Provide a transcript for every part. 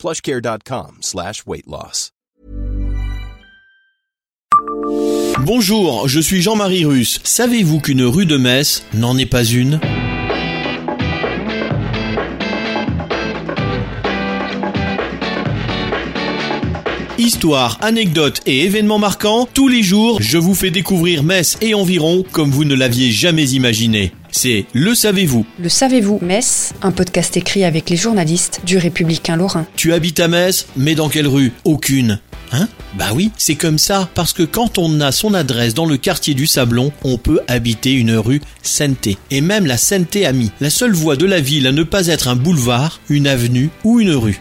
plushcare.com slash. Bonjour, je suis Jean-Marie Russe. Savez-vous qu'une rue de Metz n'en est pas une? Histoire, anecdotes et événements marquants, tous les jours, je vous fais découvrir Metz et environ comme vous ne l'aviez jamais imaginé. C'est Le Savez-vous. Le Savez-vous Metz, un podcast écrit avec les journalistes du Républicain Lorrain. Tu habites à Metz, mais dans quelle rue? Aucune. Hein? Bah oui, c'est comme ça, parce que quand on a son adresse dans le quartier du Sablon, on peut habiter une rue Sainté. Et même la Sainté Amie, la seule voie de la ville à ne pas être un boulevard, une avenue ou une rue.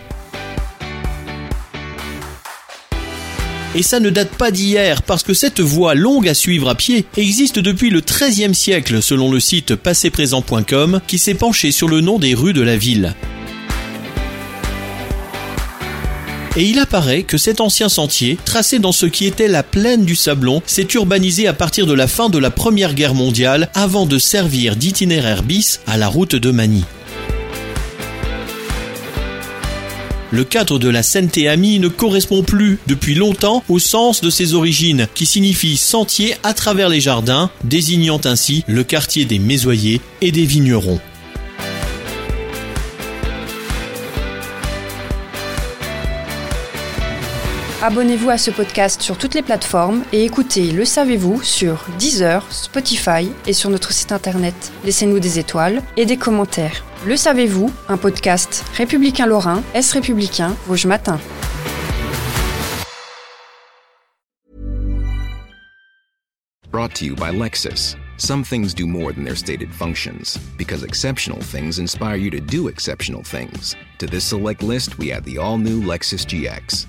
Et ça ne date pas d'hier, parce que cette voie longue à suivre à pied existe depuis le XIIIe siècle, selon le site passéprésent.com, qui s'est penché sur le nom des rues de la ville. Et il apparaît que cet ancien sentier, tracé dans ce qui était la plaine du Sablon, s'est urbanisé à partir de la fin de la Première Guerre mondiale avant de servir d'itinéraire bis à la route de Manille. Le cadre de la sainteté amie ne correspond plus depuis longtemps au sens de ses origines, qui signifie sentier à travers les jardins, désignant ainsi le quartier des mésoyers et des vignerons. Abonnez-vous à ce podcast sur toutes les plateformes et écoutez Le Savez-vous sur Deezer, Spotify et sur notre site internet. Laissez-nous des étoiles et des commentaires. Le Savez-vous, un podcast républicain lorrain, Est républicain, Vosges Matin. Brought to you by Lexus. Some things do more than their stated functions, because exceptional things inspire you to do exceptional things. To this select list, we add the all new Lexus GX.